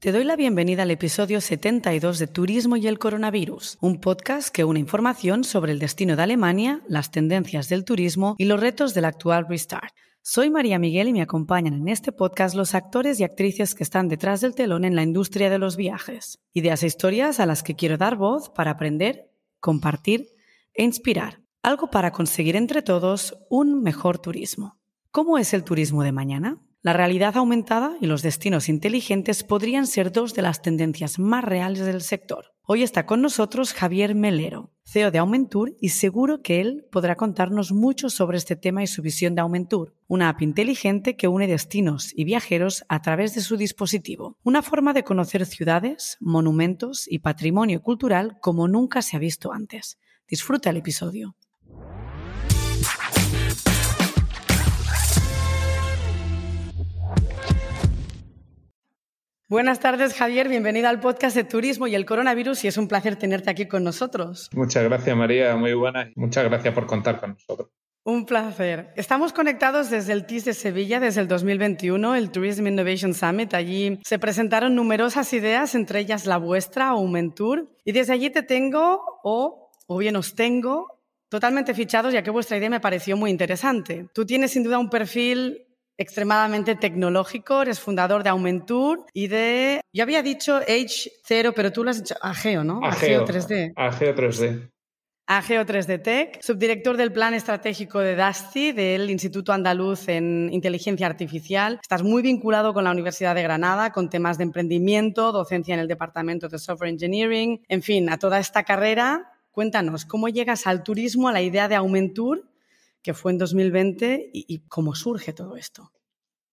Te doy la bienvenida al episodio 72 de Turismo y el Coronavirus, un podcast que une información sobre el destino de Alemania, las tendencias del turismo y los retos del actual Restart. Soy María Miguel y me acompañan en este podcast los actores y actrices que están detrás del telón en la industria de los viajes. Ideas e historias a las que quiero dar voz para aprender, compartir e inspirar. Algo para conseguir entre todos un mejor turismo. ¿Cómo es el turismo de mañana? La realidad aumentada y los destinos inteligentes podrían ser dos de las tendencias más reales del sector. Hoy está con nosotros Javier Melero, CEO de Aumentur, y seguro que él podrá contarnos mucho sobre este tema y su visión de Aumentur, una app inteligente que une destinos y viajeros a través de su dispositivo. Una forma de conocer ciudades, monumentos y patrimonio cultural como nunca se ha visto antes. Disfruta el episodio. Buenas tardes, Javier. Bienvenida al podcast de Turismo y el Coronavirus y es un placer tenerte aquí con nosotros. Muchas gracias, María. Muy buenas. Muchas gracias por contar con nosotros. Un placer. Estamos conectados desde el TIS de Sevilla desde el 2021, el Tourism Innovation Summit. Allí se presentaron numerosas ideas, entre ellas la vuestra, Aumentur. Y desde allí te tengo, o, o bien os tengo, totalmente fichados, ya que vuestra idea me pareció muy interesante. Tú tienes sin duda un perfil extremadamente tecnológico, eres fundador de Aumentur y de, yo había dicho H0, pero tú lo has dicho Ageo, ¿no? Ageo, 3D. Ageo 3D. Ageo 3D Tech, subdirector del Plan Estratégico de DASTI, del Instituto Andaluz en Inteligencia Artificial. Estás muy vinculado con la Universidad de Granada, con temas de emprendimiento, docencia en el Departamento de Software Engineering, en fin, a toda esta carrera. Cuéntanos, ¿cómo llegas al turismo, a la idea de Aumentur que fue en 2020 y, cómo surge todo esto.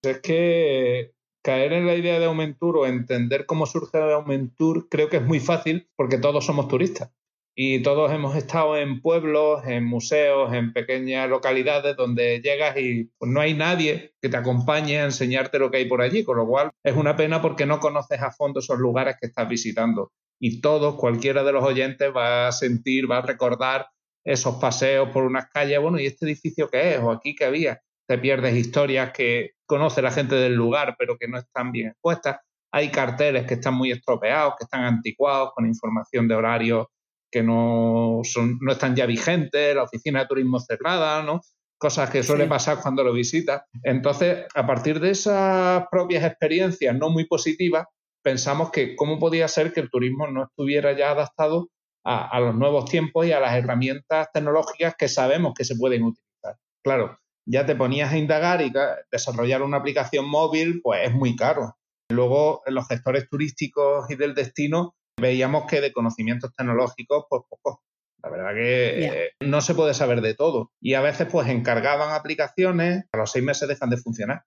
Es que caer en la idea de Aumentur o entender cómo surge de Aumentur creo que es muy fácil porque todos somos turistas y todos hemos estado en pueblos, en museos, en pequeñas localidades donde llegas y pues, no hay nadie que te acompañe a enseñarte lo que hay por allí, con lo cual es una pena porque no conoces a fondo esos lugares que estás visitando. Y todos, cualquiera de los oyentes va a sentir, va a recordar esos paseos por unas calles, bueno, ¿y este edificio qué es? ¿O aquí qué había? Te pierdes historias que conoce la gente del lugar, pero que no están bien expuestas. Hay carteles que están muy estropeados, que están anticuados, con información de horarios que no, son, no están ya vigentes, la oficina de turismo cerrada, ¿no? Cosas que suele pasar cuando lo visitas. Entonces, a partir de esas propias experiencias no muy positivas, pensamos que cómo podía ser que el turismo no estuviera ya adaptado a, los nuevos tiempos y a las herramientas tecnológicas que sabemos que se pueden utilizar. Claro, ya te ponías a indagar y desarrollar una aplicación móvil, pues es muy caro. Luego, en los gestores turísticos y del destino, veíamos que de conocimientos tecnológicos, pues poco. La verdad que eh, no se puede saber de todo. Y a veces, pues encargaban aplicaciones, a los seis meses dejan de funcionar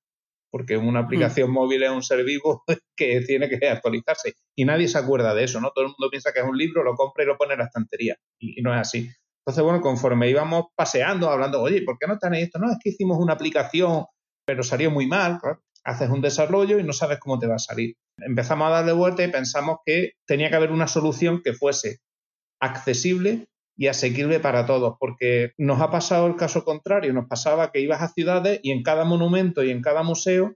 porque una aplicación móvil es un ser vivo que tiene que actualizarse. Y nadie se acuerda de eso, ¿no? Todo el mundo piensa que es un libro, lo compra y lo pone en la estantería. Y, no es así. Entonces, bueno, conforme íbamos paseando, hablando, oye, ¿por qué no tenéis esto? No, es que hicimos una aplicación, pero salió muy mal. Haces un desarrollo y no sabes cómo te va a salir. Empezamos a darle vuelta y pensamos que tenía que haber una solución que fuese accesible y asequible para todos, porque nos ha pasado el caso contrario, nos pasaba que ibas a ciudades y en cada monumento y en cada museo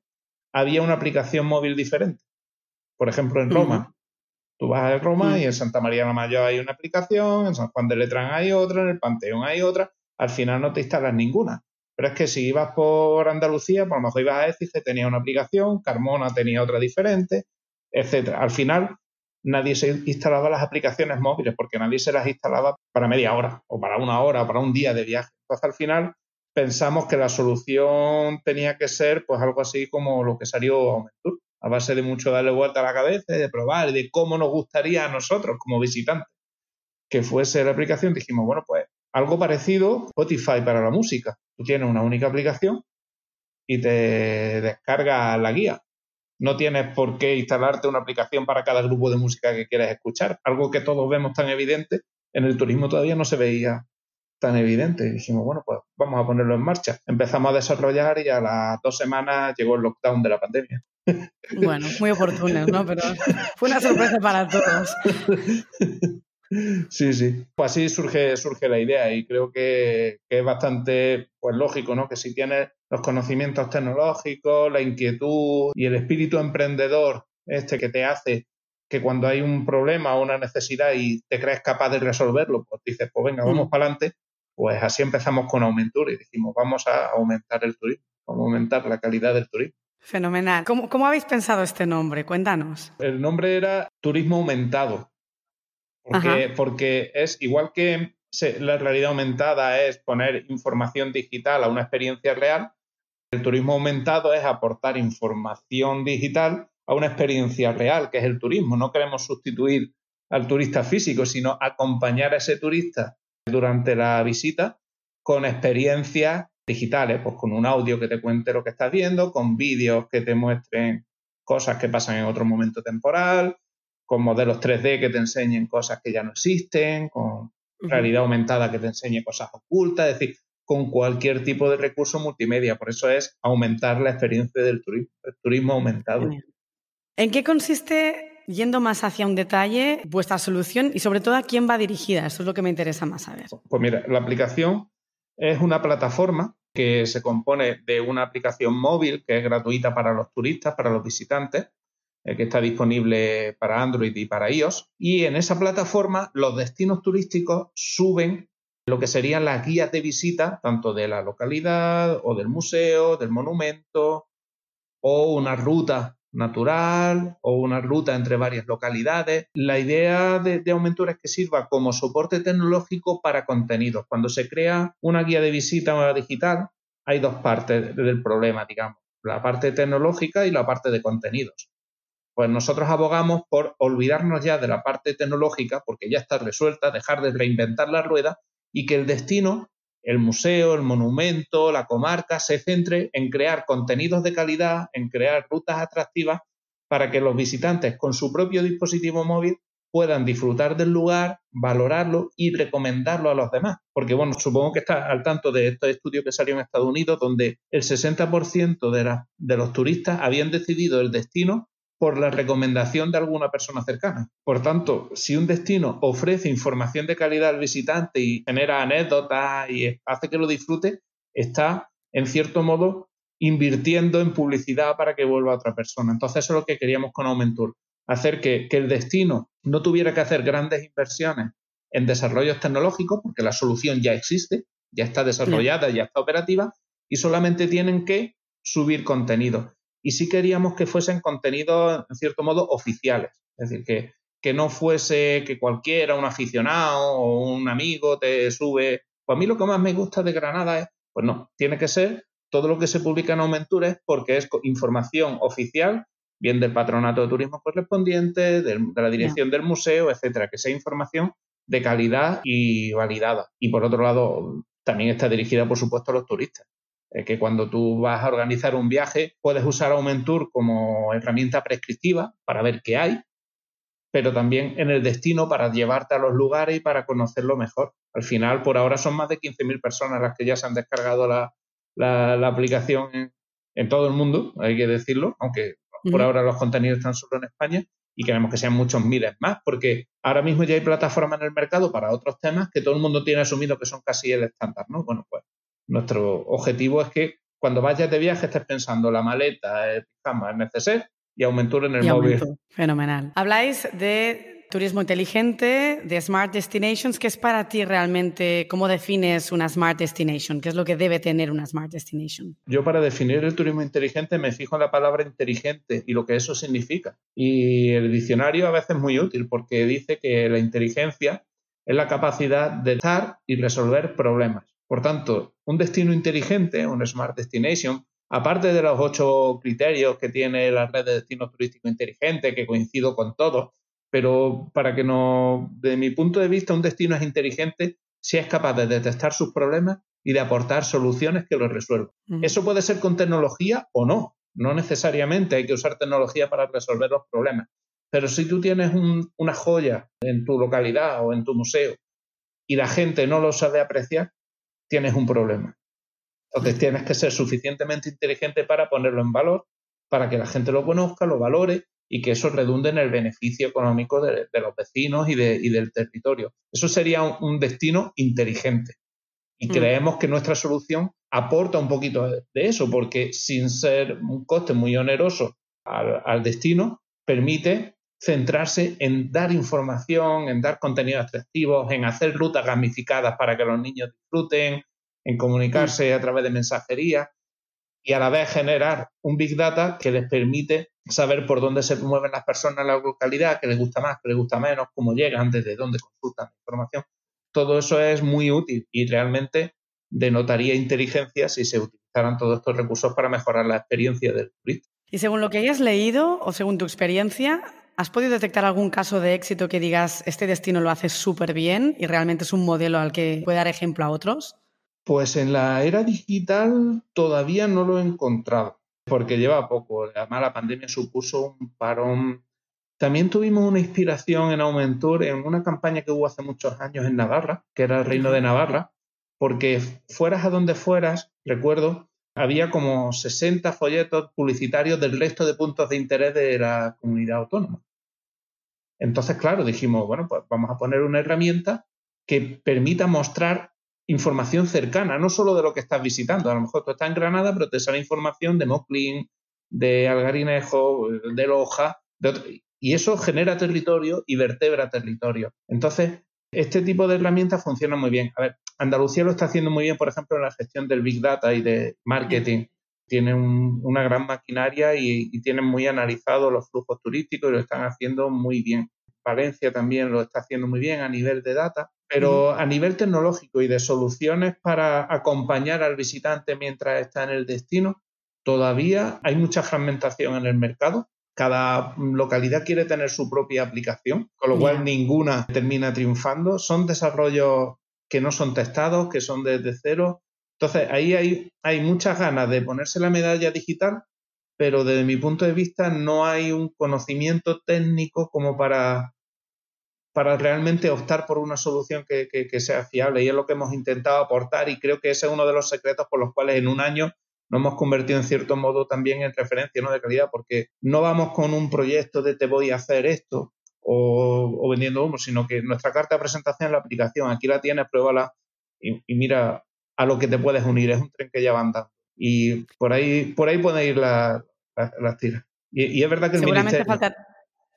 había una aplicación móvil diferente. Por ejemplo, en Roma. Tú vas a Roma y en Santa María la Mayor hay una aplicación, en San Juan de Letrán hay otra, en el Panteón hay otra, al final no te instalas ninguna. Pero es que si ibas por Andalucía, por lo mejor ibas a que tenía una aplicación, Carmona tenía otra diferente, etcétera. Al final nadie se instalaba las aplicaciones móviles porque nadie se las instalaba para media hora o para una hora o para un día de viaje. Entonces al final pensamos que la solución tenía que ser pues algo así como lo que salió Aumentur, a base de mucho darle vuelta a la cabeza y de probar de cómo nos gustaría a nosotros como visitantes que fuese la aplicación. Dijimos, bueno, pues algo parecido Spotify para la música. Tú tienes una única aplicación y te descarga la guía no tienes por qué instalarte una aplicación para cada grupo de música que quieres escuchar. Algo que todos vemos tan evidente, en el turismo todavía no se veía tan evidente. Y dijimos, bueno, pues vamos a ponerlo en marcha. Empezamos a desarrollar y a las dos semanas llegó el lockdown de la pandemia. Bueno, muy oportuno, ¿no? Pero fue una sorpresa para todos. Sí, sí. Pues así surge, surge la idea y creo que, es bastante pues, lógico, ¿no? Que si tienes los conocimientos tecnológicos, la inquietud y el espíritu emprendedor este que te hace que cuando hay un problema o una necesidad y te crees capaz de resolverlo, pues dices, pues venga, vamos mm. para adelante, pues así empezamos con Aumentur y dijimos, vamos a aumentar el turismo, vamos a aumentar la calidad del turismo. Fenomenal. ¿Cómo, ¿Cómo, habéis pensado este nombre? Cuéntanos. El nombre era Turismo Aumentado, porque, porque es igual que la realidad aumentada es poner información digital a una experiencia real, el turismo aumentado es aportar información digital a una experiencia real, que es el turismo. No queremos sustituir al turista físico, sino acompañar a ese turista durante la visita con experiencias digitales, pues con un audio que te cuente lo que estás viendo, con vídeos que te muestren cosas que pasan en otro momento temporal, con modelos 3D que te enseñen cosas que ya no existen, con realidad aumentada que te enseñe cosas ocultas, es decir, con cualquier tipo de recurso multimedia. Por eso es aumentar la experiencia del turismo, el turismo aumentado. ¿En qué consiste, yendo más hacia un detalle, vuestra solución y sobre todo a quién va dirigida? Eso es lo que me interesa más saber. Pues mira, la aplicación es una plataforma que se compone de una aplicación móvil que es gratuita para los turistas, para los visitantes, que está disponible para Android y para iOS. Y en esa plataforma los destinos turísticos suben lo que serían las guías de visita, tanto de la localidad o del museo, del monumento, o una ruta natural o una ruta entre varias localidades. La idea de, de Aumentura es que sirva como soporte tecnológico para contenidos. Cuando se crea una guía de visita digital, hay dos partes del problema, digamos, la parte tecnológica y la parte de contenidos. Pues nosotros abogamos por olvidarnos ya de la parte tecnológica, porque ya está resuelta, dejar de reinventar la rueda y que el destino el museo, el monumento, la comarca, se centre en crear contenidos de calidad, en crear rutas atractivas para que los visitantes con su propio dispositivo móvil puedan disfrutar del lugar, valorarlo y recomendarlo a los demás. Porque, bueno, supongo que está al tanto de este estudio que salió en Estados Unidos, donde el 60% de, de los turistas habían decidido el destino por la recomendación de alguna persona cercana. Por tanto, si un destino ofrece información de calidad al visitante y genera anécdotas y hace que lo disfrute, está, en cierto modo, invirtiendo en publicidad para que vuelva otra persona. Entonces, eso es lo que queríamos con Aumentur, hacer que, el destino no tuviera que hacer grandes inversiones en desarrollos tecnológicos, porque la solución ya existe, ya está desarrollada, ya está operativa, y solamente tienen que subir contenido y sí queríamos que fuesen contenidos, en cierto modo, oficiales. Es decir, que, que no fuese que cualquiera, un aficionado o un amigo te sube. Pues a mí lo que más me gusta de Granada es, pues no, tiene que ser todo lo que se publica en Aumentures porque es información oficial, bien del patronato de turismo correspondiente, de, la dirección del museo, etcétera, que sea información de calidad y validada. Y por otro lado, también está dirigida, por supuesto, a los turistas que cuando tú vas a organizar un viaje puedes usar Aumentur como herramienta prescriptiva para ver qué hay, pero también en el destino para llevarte a los lugares y para conocerlo mejor. Al final, por ahora son más de 15.000 personas las que ya se han descargado la, aplicación en, todo el mundo, hay que decirlo, aunque por ahora los contenidos están solo en España y queremos que sean muchos miles más, porque ahora mismo ya hay plataformas en el mercado para otros temas que todo el mundo tiene asumido que son casi el estándar, ¿no? Bueno, pues nuestro objetivo es que cuando vayas de viaje estés pensando la maleta, el pijama, el neceser y Aumentur en el móvil. Fenomenal. Habláis de turismo inteligente, de Smart Destinations. ¿Qué es para ti realmente? ¿Cómo defines una Smart Destination? ¿Qué es lo que debe tener una Smart Destination? Yo para definir el turismo inteligente me fijo en la palabra inteligente y lo que eso significa. Y el diccionario a veces es muy útil porque dice que la inteligencia es la capacidad de estar y resolver problemas. Por tanto, un destino inteligente, un Smart Destination, aparte de los ocho criterios que tiene la red de destinos turísticos inteligentes, que coincido con todos, pero para que no, de mi punto de vista, un destino es inteligente si es capaz de detectar sus problemas y de aportar soluciones que los resuelvan. Eso puede ser con tecnología o no. No necesariamente hay que usar tecnología para resolver los problemas. Pero si tú tienes una joya en tu localidad o en tu museo y la gente no lo sabe apreciar, tienes un problema. Entonces tienes que ser suficientemente inteligente para ponerlo en valor, para que la gente lo conozca, lo valore y que eso redunde en el beneficio económico de, los vecinos y, del territorio. Eso sería un, destino inteligente. Y mm. creemos que nuestra solución aporta un poquito de, eso, porque sin ser un coste muy oneroso al, destino, permite centrarse en dar información, en dar contenidos atractivos, en hacer rutas gamificadas para que los niños disfruten, en comunicarse a través de mensajería y a la vez generar un Big Data que les permite saber por dónde se mueven las personas en la localidad, qué les gusta más, qué les gusta menos, cómo llegan, desde dónde consultan la información. Todo eso es muy útil y realmente denotaría inteligencia si se utilizaran todos estos recursos para mejorar la experiencia del turista. Y según lo que hayas leído o según tu experiencia, ¿has podido detectar algún caso de éxito que digas, este destino lo hace súper bien y realmente es un modelo al que puede dar ejemplo a otros? Pues en la era digital todavía no lo he encontrado, porque lleva poco. Además, la pandemia supuso un parón. También tuvimos una inspiración en Aumentur en una campaña que hubo hace muchos años en Navarra, que era el Reino de Navarra, porque fueras a donde fueras, recuerdo, había como 60 folletos publicitarios del resto de puntos de interés de la comunidad autónoma. Entonces, claro, dijimos, bueno, pues vamos a poner una herramienta que permita mostrar información cercana, no solo de lo que estás visitando. A lo mejor tú estás en Granada, pero te sale información de Moclín, de Algarinejo, de Loja, y eso genera territorio y vertebra territorio. Entonces, este tipo de herramientas funciona muy bien. A ver, Andalucía lo está haciendo muy bien, por ejemplo, en la gestión del Big Data y de marketing. Tienen una gran maquinaria y, y tienen muy analizados los flujos turísticos y lo están haciendo muy bien. Valencia también lo está haciendo muy bien a nivel de data. Pero a nivel tecnológico y de soluciones para acompañar al visitante mientras está en el destino, todavía hay mucha fragmentación en el mercado. Cada localidad quiere tener su propia aplicación, con lo cual ninguna termina triunfando. Son desarrollos que no son testados, que son desde cero. Entonces, ahí hay, hay muchas ganas de ponerse la medalla digital, pero desde mi punto de vista no hay un conocimiento técnico como para para realmente optar por una solución que, sea fiable. Y es lo que hemos intentado aportar y creo que ese es uno de los secretos por los cuales en un año nos hemos convertido en cierto modo también en referencia ¿no? de calidad, porque no vamos con un proyecto de te voy a hacer esto o, vendiendo humo, sino que nuestra carta de presentación es la aplicación. Aquí la tienes, pruébala y, mira a lo que te puedes unir. Es un tren que ya va. Y por ahí, por ahí pueden ir las tiras. Y, es verdad que el Seguramente falta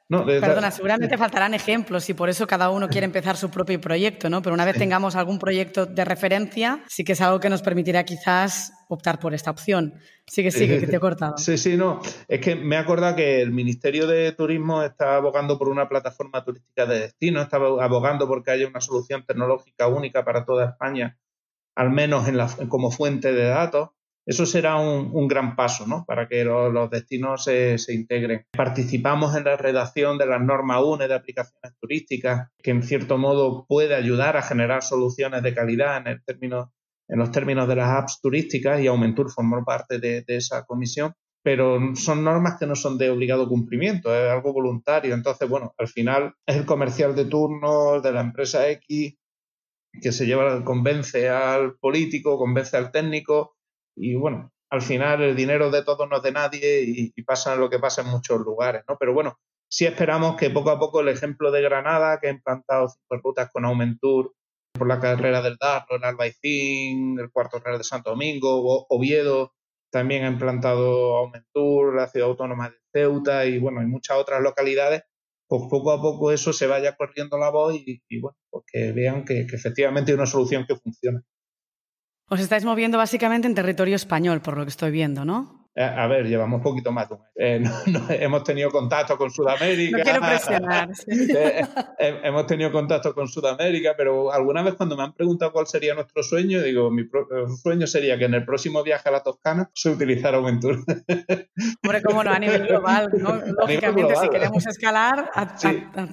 Perdona, seguramente faltarán ejemplos y por eso cada uno quiere empezar su propio proyecto, ¿no? Pero una vez tengamos algún proyecto de referencia, sí que es algo que nos permitirá quizás optar por esta opción. Sí que sí, que te he cortado. Sí, sí, no. Es que me he acordado que el Ministerio de Turismo está abogando por una plataforma turística de destino, está abogando porque haya una solución tecnológica única para toda España, al menos en la, como fuente de datos. Eso será un, gran paso ¿no? para que los, destinos se, integren. Participamos en la redacción de las normas UNE de aplicaciones turísticas, que en cierto modo puede ayudar a generar soluciones de calidad en, en los términos de las apps turísticas y Aumentur formó parte de, esa comisión pero son normas que no son de obligado cumplimiento, es algo voluntario. Entonces, bueno, al final es el comercial de turno de la empresa X que se lleva, convence al político, convence al técnico, y bueno, al final el dinero de todos no es de nadie y, pasa lo que pasa en muchos lugares, ¿no? Pero bueno, sí esperamos que poco a poco el ejemplo de Granada, que ha implantado cinco rutas con Aumentur por la carrera del Darro, el Albaicín, el cuarto real de Santo Domingo, Oviedo, también ha implantado Aumentur, la ciudad autónoma de Ceuta y bueno, hay muchas otras localidades, pues poco a poco eso se vaya corriendo la voz y, bueno, pues que vean que, que efectivamente hay una solución que funciona. Os estáis moviendo básicamente en territorio español, por lo que estoy viendo, ¿no? Eh, a ver, llevamos un poquito más de un eh, hemos tenido contacto con Sudamérica. No quiero presionar. Eh, hemos tenido contacto con Sudamérica, pero alguna vez cuando me han preguntado cuál sería nuestro sueño, digo, mi sueño sería que en el próximo viaje a la Toscana se utilizara Aventura. Hombre, cómo no, a nivel global, ¿no? Lógicamente, si queremos escalar,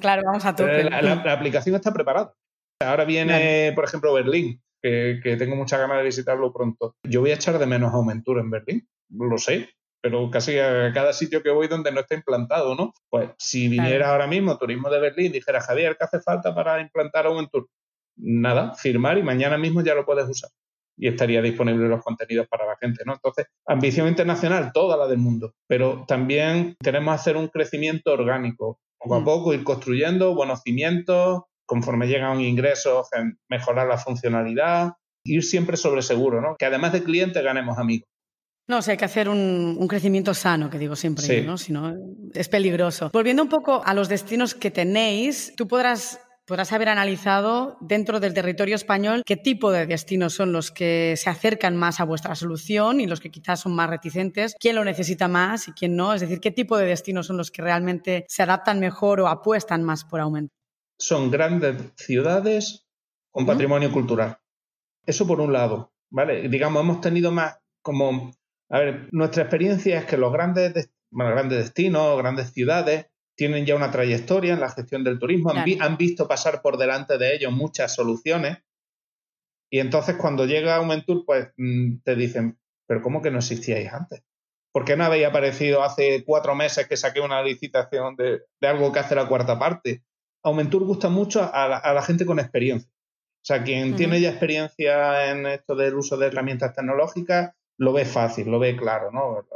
claro, vamos a tope. La, la, aplicación está preparada. Ahora viene, por ejemplo, Berlín que, tengo mucha ganas de visitarlo pronto. Yo voy a echar de menos a Aumentur en Berlín, lo sé, pero casi a cada sitio que voy donde no está implantado, ¿no? Pues si viniera ahora mismo Turismo de Berlín, dijera, Javier, ¿qué hace falta para implantar Aumentur? Nada, firmar y mañana mismo ya lo puedes usar. Y estaría disponible los contenidos para la gente, ¿no? Entonces, ambición internacional, toda la del mundo, pero también queremos hacer un crecimiento orgánico, poco a mm. poco, ir construyendo buenos cimientos, conforme llegan ingresos, mejorar la funcionalidad, ir siempre sobre seguro, ¿no? Que además de clientes ganemos amigos. No, o sea, hay que hacer un, crecimiento sano, que digo siempre, ¿no? Si no, es peligroso. Volviendo un poco a los destinos que tenéis, tú podrás podrás haber analizado dentro del territorio español qué tipo de destinos son los que se acercan más a vuestra solución y los que quizás son más reticentes, quién lo necesita más y quién no, es decir, qué tipo de destinos son los que realmente se adaptan mejor o apuestan más por aumento. Son grandes ciudades con patrimonio cultural. Eso por un lado, ¿vale? Digamos, hemos tenido más como, a ver, nuestra experiencia es que los grandes, grandes destinos, grandes ciudades, tienen ya una trayectoria en la gestión del turismo, han, visto pasar por delante de ellos muchas soluciones y entonces cuando llega Aumentur, pues mm, te dicen, pero ¿cómo que no existíais antes? ¿Por qué no habéis aparecido hace cuatro meses que saqué una licitación de, algo que hace la cuarta parte? Aumentur gusta mucho a la, gente con experiencia. O sea, quien tiene ya experiencia en esto del uso de herramientas tecnológicas, lo ve fácil, lo ve claro, ¿no?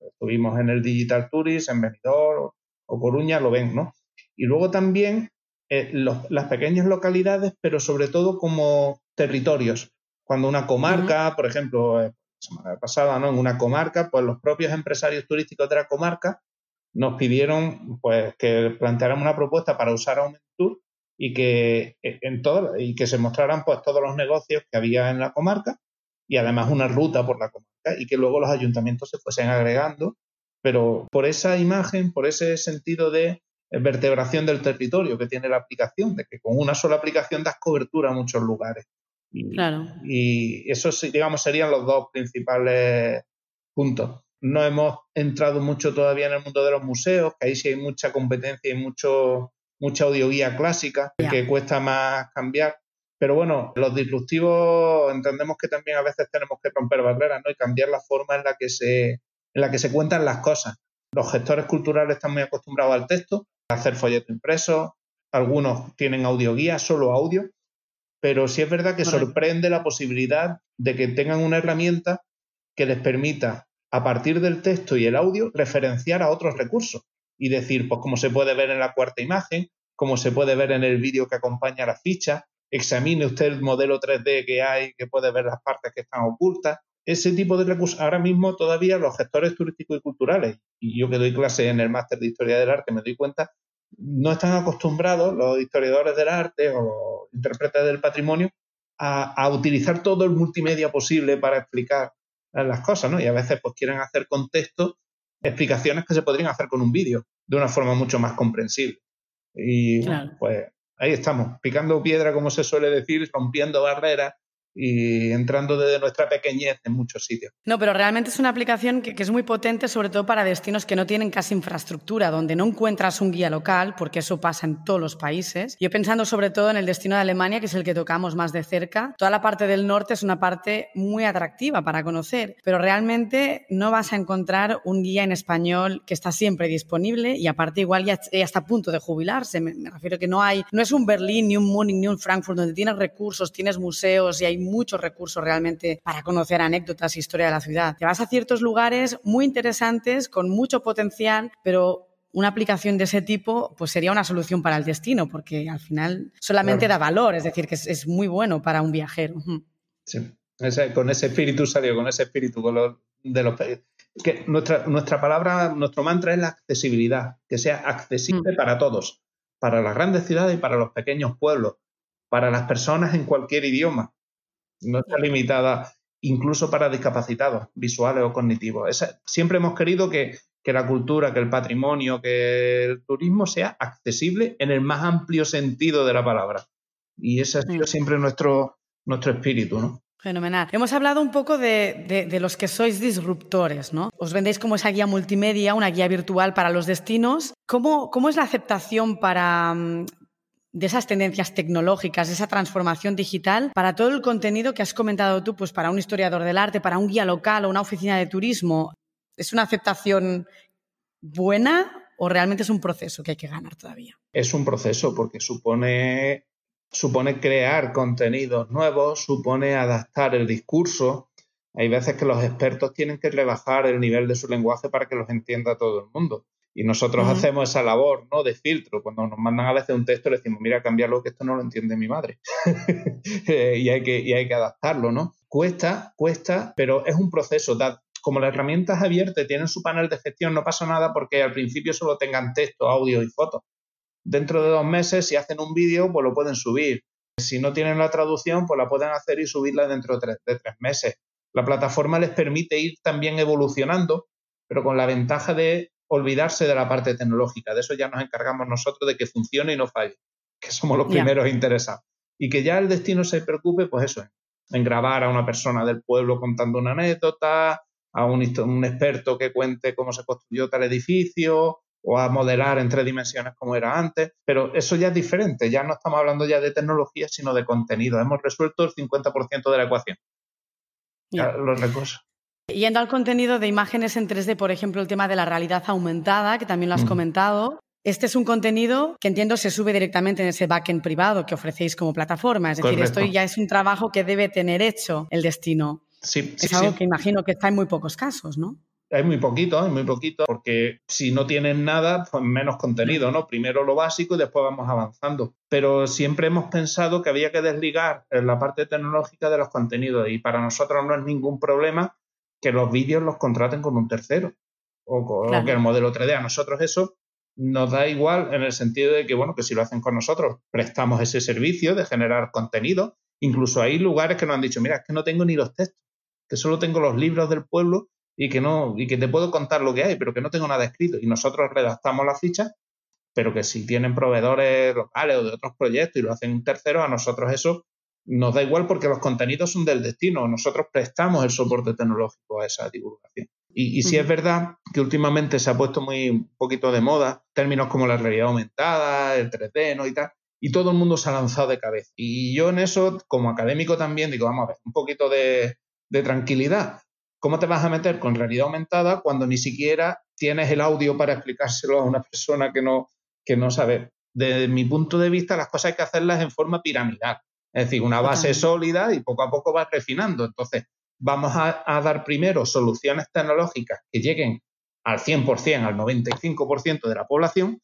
Estuvimos en el Digital Tourist, en Benidorm, o Coruña lo ven, ¿no? Y luego también eh, las pequeñas localidades, pero sobre todo como territorios. Cuando una comarca, por ejemplo, eh, semana pasada, ¿no? En una comarca, pues los propios empresarios turísticos de la comarca nos pidieron pues que planteáramos una propuesta para usar Aumentur y que eh, en todo, y que se mostraran pues todos los negocios que había en la comarca y además una ruta por la comarca y que luego los ayuntamientos se fuesen agregando pero por esa imagen, por ese sentido de vertebración del territorio que tiene la aplicación, de que con una sola aplicación das cobertura a muchos lugares. Y, claro. y esos, digamos, serían los dos principales puntos. No hemos entrado mucho todavía en el mundo de los museos, que ahí sí hay mucha competencia y mucho, mucha audioguía clásica, que cuesta más cambiar. Pero bueno, los disruptivos entendemos que también a veces tenemos que romper barreras ¿no? y cambiar la forma en la que se en la que se cuentan las cosas. Los gestores culturales están muy acostumbrados al texto, a hacer folleto impreso, algunos tienen audioguía, solo audio, pero sí es verdad que sorprende la posibilidad de que tengan una herramienta que les permita, a partir del texto y el audio, referenciar a otros recursos y decir, pues como se puede ver en la cuarta imagen, como se puede ver en el vídeo que acompaña la ficha, examine usted el modelo 3D que hay, que puede ver las partes que están ocultas, ese tipo de recursos, ahora mismo todavía los gestores turísticos y culturales, y yo que doy clase en el máster de historia del arte me doy cuenta, no están acostumbrados los historiadores del arte o intérpretes del patrimonio a, utilizar todo el multimedia posible para explicar las cosas, ¿no? Y a veces pues quieren hacer contexto, explicaciones que se podrían hacer con un vídeo de una forma mucho más comprensible. Y pues ahí estamos, picando piedra, como se suele decir, rompiendo barreras y entrando desde nuestra pequeñez en muchos sitios. No, pero realmente es una aplicación que, es muy potente, sobre todo para destinos que no tienen casi infraestructura, donde no encuentras un guía local, porque eso pasa en todos los países. Yo pensando sobre todo en el destino de Alemania, que es el que tocamos más de cerca, toda la parte del norte es una parte muy atractiva para conocer, pero realmente no vas a encontrar un guía en español que está siempre disponible y aparte igual ya, está a punto de jubilarse. Me, me refiero que no hay, no es un Berlín, ni un Múnich, ni un Frankfurt, donde tienes recursos, tienes museos y hay muchos recursos realmente para conocer anécdotas, e historia de la ciudad. Te vas a ciertos lugares muy interesantes, con mucho potencial, pero una aplicación de ese tipo pues sería una solución para el destino, porque al final solamente da valor, es decir, que es, muy bueno para un viajero. Sí, con ese espíritu salió, con ese espíritu de los que nuestra, nuestra palabra, nuestro mantra es la accesibilidad, que sea accesible mm. para todos, para las grandes ciudades y para los pequeños pueblos, para las personas en cualquier idioma no está limitada incluso para discapacitados visuales o cognitivos. siempre hemos querido que, la cultura, que el patrimonio, que el turismo sea accesible en el más amplio sentido de la palabra. Y ese ha sido siempre nuestro, nuestro espíritu, ¿no? Fenomenal. Hemos hablado un poco de, de, los que sois disruptores, ¿no? Os vendéis como esa guía multimedia, una guía virtual para los destinos. ¿Cómo, cómo es la aceptación para, mm, de esas tendencias tecnológicas, esa transformación digital, para todo el contenido que has comentado tú, pues para un historiador del arte, para un guía local o una oficina de turismo, ¿es una aceptación buena o realmente es un proceso que hay que ganar todavía? Es un proceso porque supone, supone crear contenidos nuevos, supone adaptar el discurso. Hay veces que los expertos tienen que rebajar el nivel de su lenguaje para que los entienda todo el mundo. Y nosotros hacemos esa labor ¿no? de filtro. Cuando nos mandan a veces un texto, le decimos, mira, cambiarlo, que esto no lo entiende mi madre. y, hay que, y hay que adaptarlo, ¿no? Cuesta, cuesta, pero es un proceso. como la herramienta es abierta y tienen su panel de gestión, no pasa nada porque al principio solo tengan texto, audio y fotos. Dentro de dos meses, si hacen un vídeo, pues lo pueden subir. Si no tienen la traducción, pues la pueden hacer y subirla dentro de tres, meses. La plataforma les permite ir también evolucionando, pero con la ventaja de olvidarse de la parte tecnológica. De eso ya nos encargamos nosotros de que funcione y no falle, que somos los primeros interesados. Y que ya el destino se preocupe, pues eso, en grabar a una persona del pueblo contando una anécdota, a un, un experto que cuente cómo se construyó tal edificio o a modelar en tres dimensiones como era antes, pero eso ya es diferente, ya no estamos hablando ya de tecnología, sino de contenido. Hemos resuelto el 50% de la ecuación. Los recursos. Yendo al contenido de imágenes en 3D, por ejemplo, el tema de la realidad aumentada, que también lo has comentado. Este es un contenido que entiendo se sube directamente en ese backend privado que ofrecéis como plataforma. Es decir, esto ya es un trabajo que debe tener hecho el destino. Sí, es algo que imagino que está en muy pocos casos, ¿no? Hay muy poquito, hay muy poquito, porque si no tienen nada, pues menos contenido, ¿no? Primero lo básico y después vamos avanzando. Pero siempre hemos pensado que había que desligar la parte tecnológica de los contenidos y para nosotros no es ningún problema que los vídeos los contraten con un tercero o, que el modelo 3D. A nosotros eso nos da igual en el sentido de que, bueno, que si lo hacen con nosotros, prestamos ese servicio de generar contenido. Incluso hay lugares que nos han dicho, mira, es que no tengo ni los textos que solo tengo los libros del pueblo y que no, y que te puedo contar lo que hay, pero que no tengo nada escrito. Y nosotros redactamos la ficha, pero que si tienen proveedores locales o de otros proyectos y lo hacen terceros, a nosotros eso nos da igual porque los contenidos son del destino. Nosotros prestamos el soporte tecnológico a esa divulgación. Y, si es verdad que últimamente se ha puesto muy un poquito de moda términos como la realidad aumentada, el 3D, ¿no? Y tal. Y todo el mundo se ha lanzado de cabeza. Y yo en eso, como académico también, digo, vamos a ver, un poquito de, de tranquilidad. ¿Cómo te vas a meter con realidad aumentada cuando ni siquiera tienes el audio para explicárselo a una persona que no, que no sabe? Desde mi punto de vista, las cosas hay que hacerlas en forma piramidal. Es decir, una base sólida y poco a poco vas refinando. Entonces, vamos a, dar primero soluciones tecnológicas que lleguen al 100%, al 95% de la población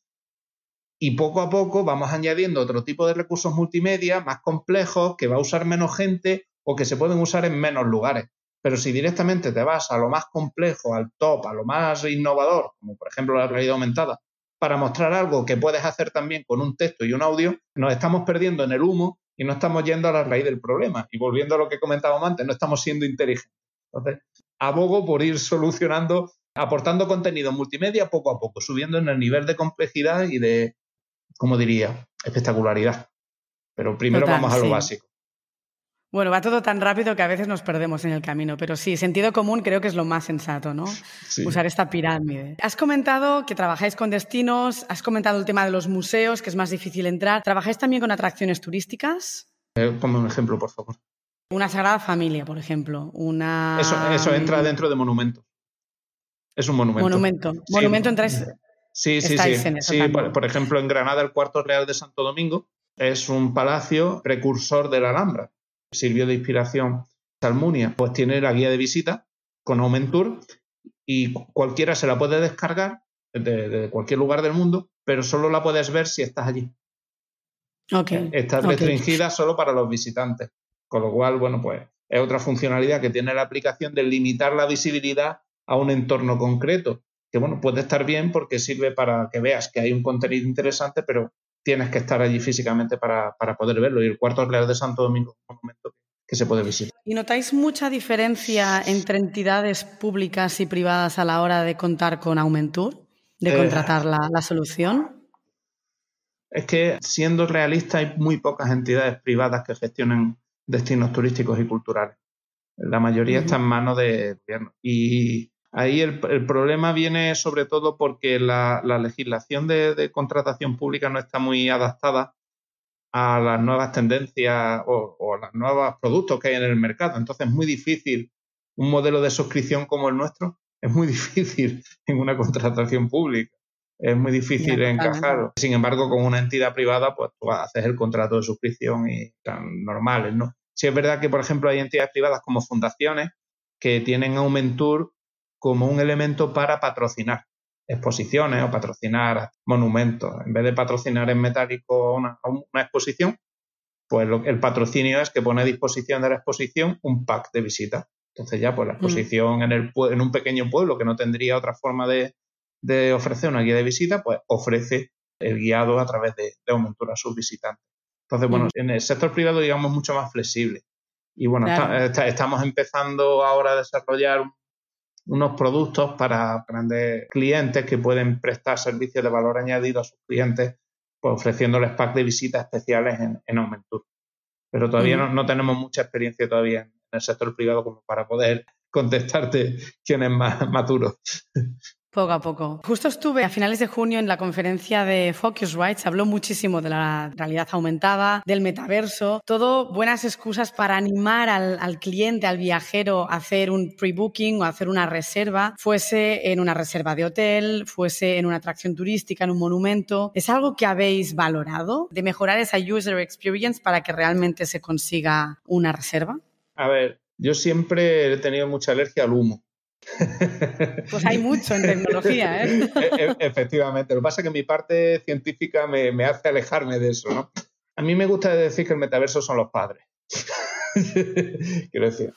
y poco a poco vamos añadiendo otro tipo de recursos multimedia más complejos que va a usar menos gente o que se pueden usar en menos lugares. Pero si directamente te vas a lo más complejo, al top, a lo más innovador, como por ejemplo la realidad aumentada, para mostrar algo que puedes hacer también con un texto y un audio, nos estamos perdiendo en el humo y no estamos yendo a la raíz del problema. Y volviendo a lo que comentábamos antes, no estamos siendo inteligentes. Entonces, abogo por ir solucionando, aportando contenido multimedia poco a poco, subiendo en el nivel de complejidad y de, como diría, espectacularidad. Pero primero vamos a lo básico. Bueno, va todo tan rápido que a veces nos perdemos en el camino, pero sí, sentido común creo que es lo más sensato, ¿no? Usar esta pirámide. Has comentado que trabajáis con destinos, has comentado el tema de los museos, que es más difícil entrar. ¿Trabajáis también con atracciones turísticas? Eh, un ejemplo, por favor. Una Sagrada Familia, por ejemplo. Una... Eso, entra dentro de monumento. Es un monumento. Monumento. Monumento entráis... Sí, sí, sí. sí por, ejemplo, en Granada, el Cuarto Real de Santo Domingo es un palacio precursor de la Alhambra sirvió de inspiración Salmunia, pues tiene la guía de visita con Aumentur y cualquiera se la puede descargar de, cualquier lugar del mundo, pero solo la puedes ver si estás allí. Okay. Está restringida solo para los visitantes. Con lo cual, bueno, pues es otra funcionalidad que tiene la aplicación de limitar la visibilidad a un entorno concreto. Que bueno, puede estar bien porque sirve para que veas que hay un contenido interesante, pero tienes que estar allí físicamente para, poder verlo. Y el cuarto real de Santo Domingo es un momento que se puede visitar. ¿Y notáis mucha diferencia entre entidades públicas y privadas a la hora de contar con Aumentur, de eh, contratar la, solución? Es que, siendo realista, hay muy pocas entidades privadas que gestionen destinos turísticos y culturales. La mayoría está en manos de gobierno. Y Ahí el, problema viene sobre todo porque la, legislación de, contratación pública no está muy adaptada a las nuevas tendencias o, a los nuevos productos que hay en el mercado. Entonces es muy difícil un modelo de suscripción como el nuestro, es muy difícil en una contratación pública. Es muy difícil encajar. Sin embargo, con una entidad privada, pues tú haces el contrato de suscripción y tan normales, ¿no? Si es verdad que, por ejemplo, hay entidades privadas como fundaciones que tienen Aumentur como un elemento para patrocinar exposiciones o patrocinar monumentos. En vez de patrocinar en metálico una, exposición, pues el patrocinio es que pone a disposición de la exposición un pack de visita. Entonces ya pues la exposición en, el, en un pequeño pueblo que no tendría otra forma de, ofrecer una guía de visita, pues ofrece el guiado a través de, de Aumentura a sus visitantes. Entonces, bueno, en el sector privado, digamos, mucho más flexible. Y bueno, estamos empezando ahora a desarrollar unos productos para grandes clientes que pueden prestar servicios de valor añadido a sus clientes, pues ofreciéndoles packs de visitas especiales en, en Aumentur. Pero todavía no, tenemos mucha experiencia todavía en, el sector privado como para poder contestarte quién es más maduro. Poco a poco. Justo estuve a finales de junio en la conferencia de Focusrite, se habló muchísimo de la realidad aumentada, del metaverso, todo buenas excusas para animar al, cliente, al viajero a hacer un pre-booking o hacer una reserva, fuese en una reserva de hotel, fuese en una atracción turística, en un monumento. ¿Es algo que habéis valorado de mejorar esa user experience para que realmente se consiga una reserva? A ver, yo siempre he tenido mucha alergia al humo. Pues hay mucho en tecnología, ¿eh? E, e, efectivamente. Lo que pasa es que mi parte científica me, hace alejarme de eso, ¿no? A mí me gusta decir que el metaverso son los padres. Quiero decir,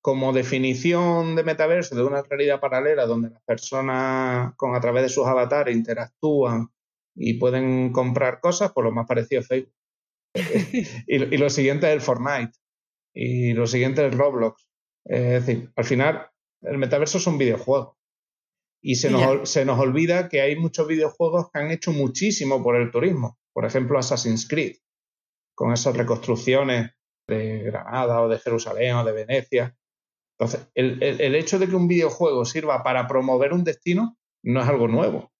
como definición de metaverso, de una realidad paralela donde las personas con a través de sus avatares interactúan y pueden comprar cosas, pues lo más parecido es Facebook. y, y, lo siguiente es el Fortnite. Y lo siguiente es Roblox. Es decir, al final el metaverso es un videojuego. Y se nos, se nos olvida que hay muchos videojuegos que han hecho muchísimo por el turismo. Por ejemplo, Assassin's Creed, con esas reconstrucciones de Granada o de Jerusalén o de Venecia. Entonces, el, hecho de que un videojuego sirva para promover un destino no es algo nuevo.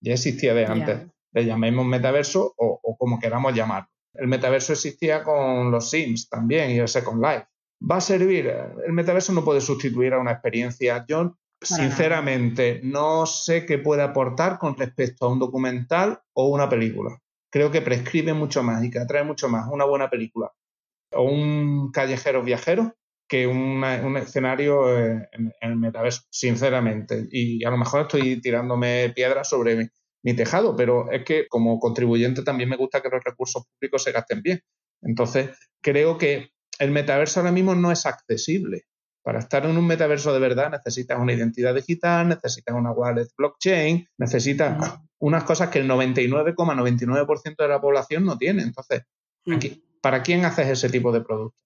Ya existía de antes. Le llamemos metaverso o, o, como queramos llamarlo. El metaverso existía con los Sims también y el Second Life va a servir. El metaverso no puede sustituir a una experiencia. Yo, sinceramente, no sé qué puede aportar con respecto a un documental o una película. Creo que prescribe mucho más y que atrae mucho más una buena película o un callejero viajero que un escenario en, el metaverso, sinceramente. Y a lo mejor estoy tirándome piedras sobre mi, mi tejado, pero es que como contribuyente también me gusta que los recursos públicos se gasten bien. Entonces, creo que el metaverso ahora mismo no es accesible. Para estar en un metaverso de verdad necesitas una identidad digital, necesitas una wallet blockchain, necesitas unas cosas que el 99,99% de la población no tiene. Entonces, mm. ¿para quién haces ese tipo de producto?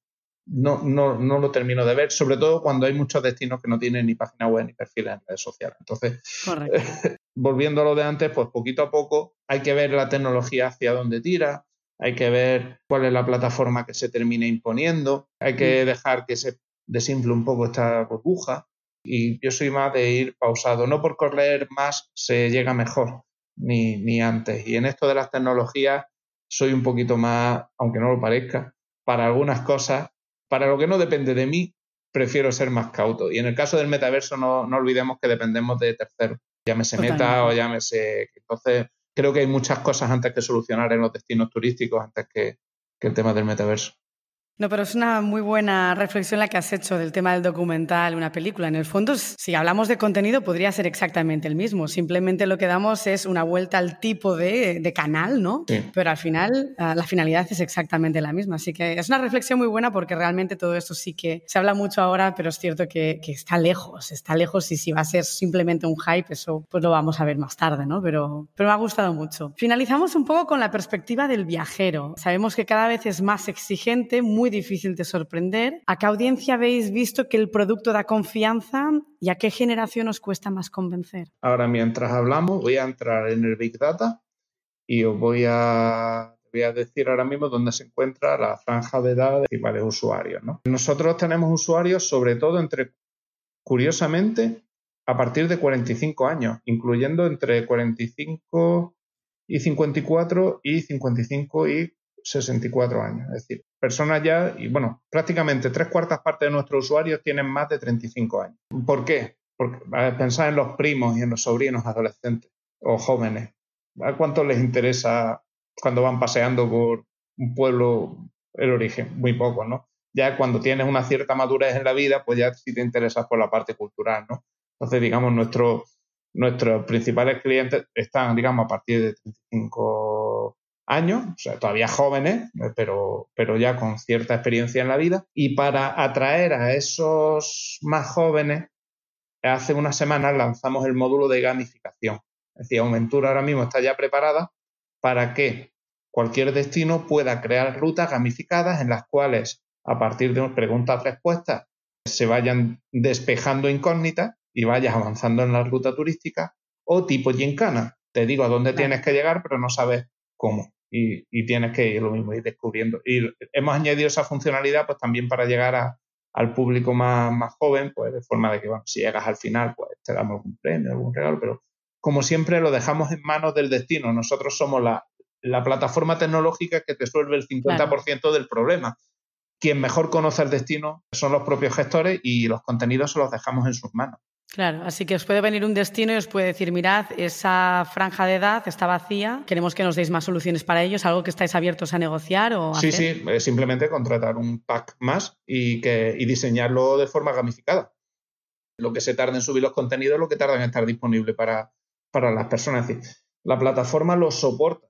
No, no, no lo termino de ver, sobre todo cuando hay muchos destinos que no tienen ni página web ni perfiles en redes sociales. Entonces, volviendo a lo de antes, pues poquito a poco hay que ver la tecnología hacia dónde tira, hay que ver cuál es la plataforma que se termine imponiendo, hay que mm. dejar que se desinfle un poco esta burbuja y yo soy más de ir pausado. No por correr más se llega mejor, ni, ni antes. Y en esto de las tecnologías soy un poquito más, aunque no lo parezca, para algunas cosas, para lo que no depende de mí, prefiero ser más cauto. Y en el caso del metaverso no, no olvidemos que dependemos de terceros, llámese Meta o llámese... Entonces, creo que hay muchas cosas antes que solucionar en los destinos turísticos antes que, que el tema del metaverso. No, pero es una muy buena reflexión la que has hecho del tema del documental, una película. En el fondo, si hablamos de contenido, podría ser exactamente el mismo. Simplemente lo que damos es una vuelta al tipo de, canal, ¿no? Pero al final, ah, la finalidad es exactamente la misma. Así que es una reflexión muy buena porque realmente todo esto sí que se habla mucho ahora, pero es cierto que, está lejos, está lejos y si va a ser simplemente un hype, eso pues lo vamos a ver más tarde, ¿no? Pero, pero me ha gustado mucho. Finalizamos un poco con la perspectiva del viajero. Sabemos que cada vez es más exigente, muy difícil de sorprender. ¿A qué audiencia habéis visto que el producto da confianza y a qué generación os cuesta más convencer? Ahora, mientras hablamos, voy a entrar en el Big Data y os voy a, voy a decir ahora mismo dónde se encuentra la franja de edad de principales usuarios. Nosotros tenemos usuarios sobre todo entre, curiosamente, a partir de 45 años, incluyendo entre 45 y 54 y 55 y 64 años. Es decir, personas ya, y bueno, prácticamente tres cuartas partes de nuestros usuarios tienen más de 35 años. ¿Por qué? Porque pensar en los primos y en los sobrinos adolescentes o jóvenes. ¿A cuánto les interesa cuando van paseando por un pueblo el origen? Muy poco, ¿no? Ya cuando tienes una cierta madurez en la vida, pues ya sí te interesas por la parte cultural, ¿no? Entonces, digamos, nuestros principales clientes están, digamos, a partir de 35 años, o sea, todavía jóvenes, pero, pero ya con cierta experiencia en la vida. Y para atraer a esos más jóvenes, hace unas semanas lanzamos el módulo de gamificación. Es decir, Aumentura ahora mismo está ya preparada para que cualquier destino pueda crear rutas gamificadas en las cuales, a partir de preguntas-respuestas, se vayan despejando incógnitas y vayas avanzando en la ruta turística, o tipo gincana. Te digo a dónde tienes que llegar, pero no sabes cómo. Y, tienes que ir lo mismo, ir descubriendo. Y hemos añadido esa funcionalidad pues también para llegar al público más, más, joven, pues de forma de que, bueno, si llegas al final, pues te damos algún premio, algún regalo, pero como siempre lo dejamos en manos del destino. Nosotros somos la, la plataforma tecnológica que te resuelve el 50% del problema. Quien mejor conoce el destino son los propios gestores y los contenidos se los dejamos en sus manos. Claro, así que os puede venir un destino y os puede decir, mirad, esa franja de edad está vacía, queremos que nos deis más soluciones para ellos, algo que estáis abiertos a negociar o Sí, sí, simplemente contratar un pack más y, que, y diseñarlo de forma gamificada. Lo que se tarda en subir los contenidos, lo que tarda en estar disponible para, para las personas. Es decir, la plataforma lo soporta.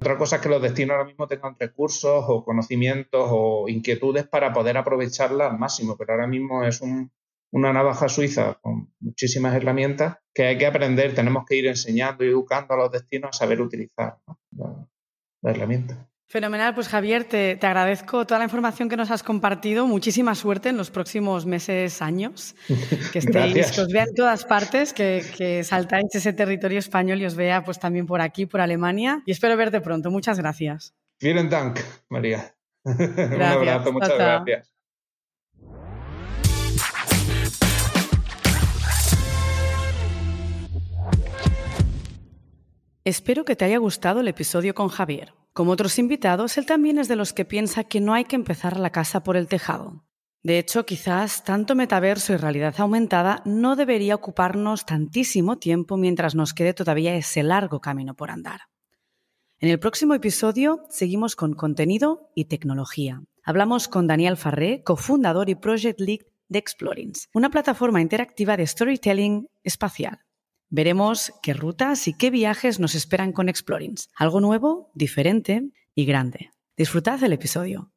Otra cosa es que los destinos ahora mismo tengan recursos o conocimientos o inquietudes para poder aprovecharla al máximo, pero ahora mismo es una navaja suiza con muchísimas herramientas que hay que aprender, tenemos que ir enseñando y educando a los destinos a saber utilizar la herramienta. Fenomenal, pues Javier, te, agradezco toda la información que nos has compartido. Muchísima suerte en los próximos meses, años. Que estéis, que os vea en todas partes, que, saltáis ese territorio español y os vea pues también por aquí, por Alemania. Y espero verte pronto. Muchas gracias. Vielen Dank, María. Gracias. Un abrazo, muchas gracias. Espero que te haya gustado el episodio con Javier. Como otros invitados, él también es de los que piensa que no hay que empezar la casa por el tejado. De hecho, quizás tanto metaverso y realidad aumentada no debería ocuparnos tantísimo tiempo mientras nos quede todavía ese largo camino por andar. En el próximo episodio seguimos con contenido y tecnología. Hablamos con Daniel Farré, cofundador y project lead de Explorings, una plataforma interactiva de storytelling espacial. Veremos qué rutas y qué viajes nos esperan con Explorings. Algo nuevo, diferente y grande. Disfrutad del episodio.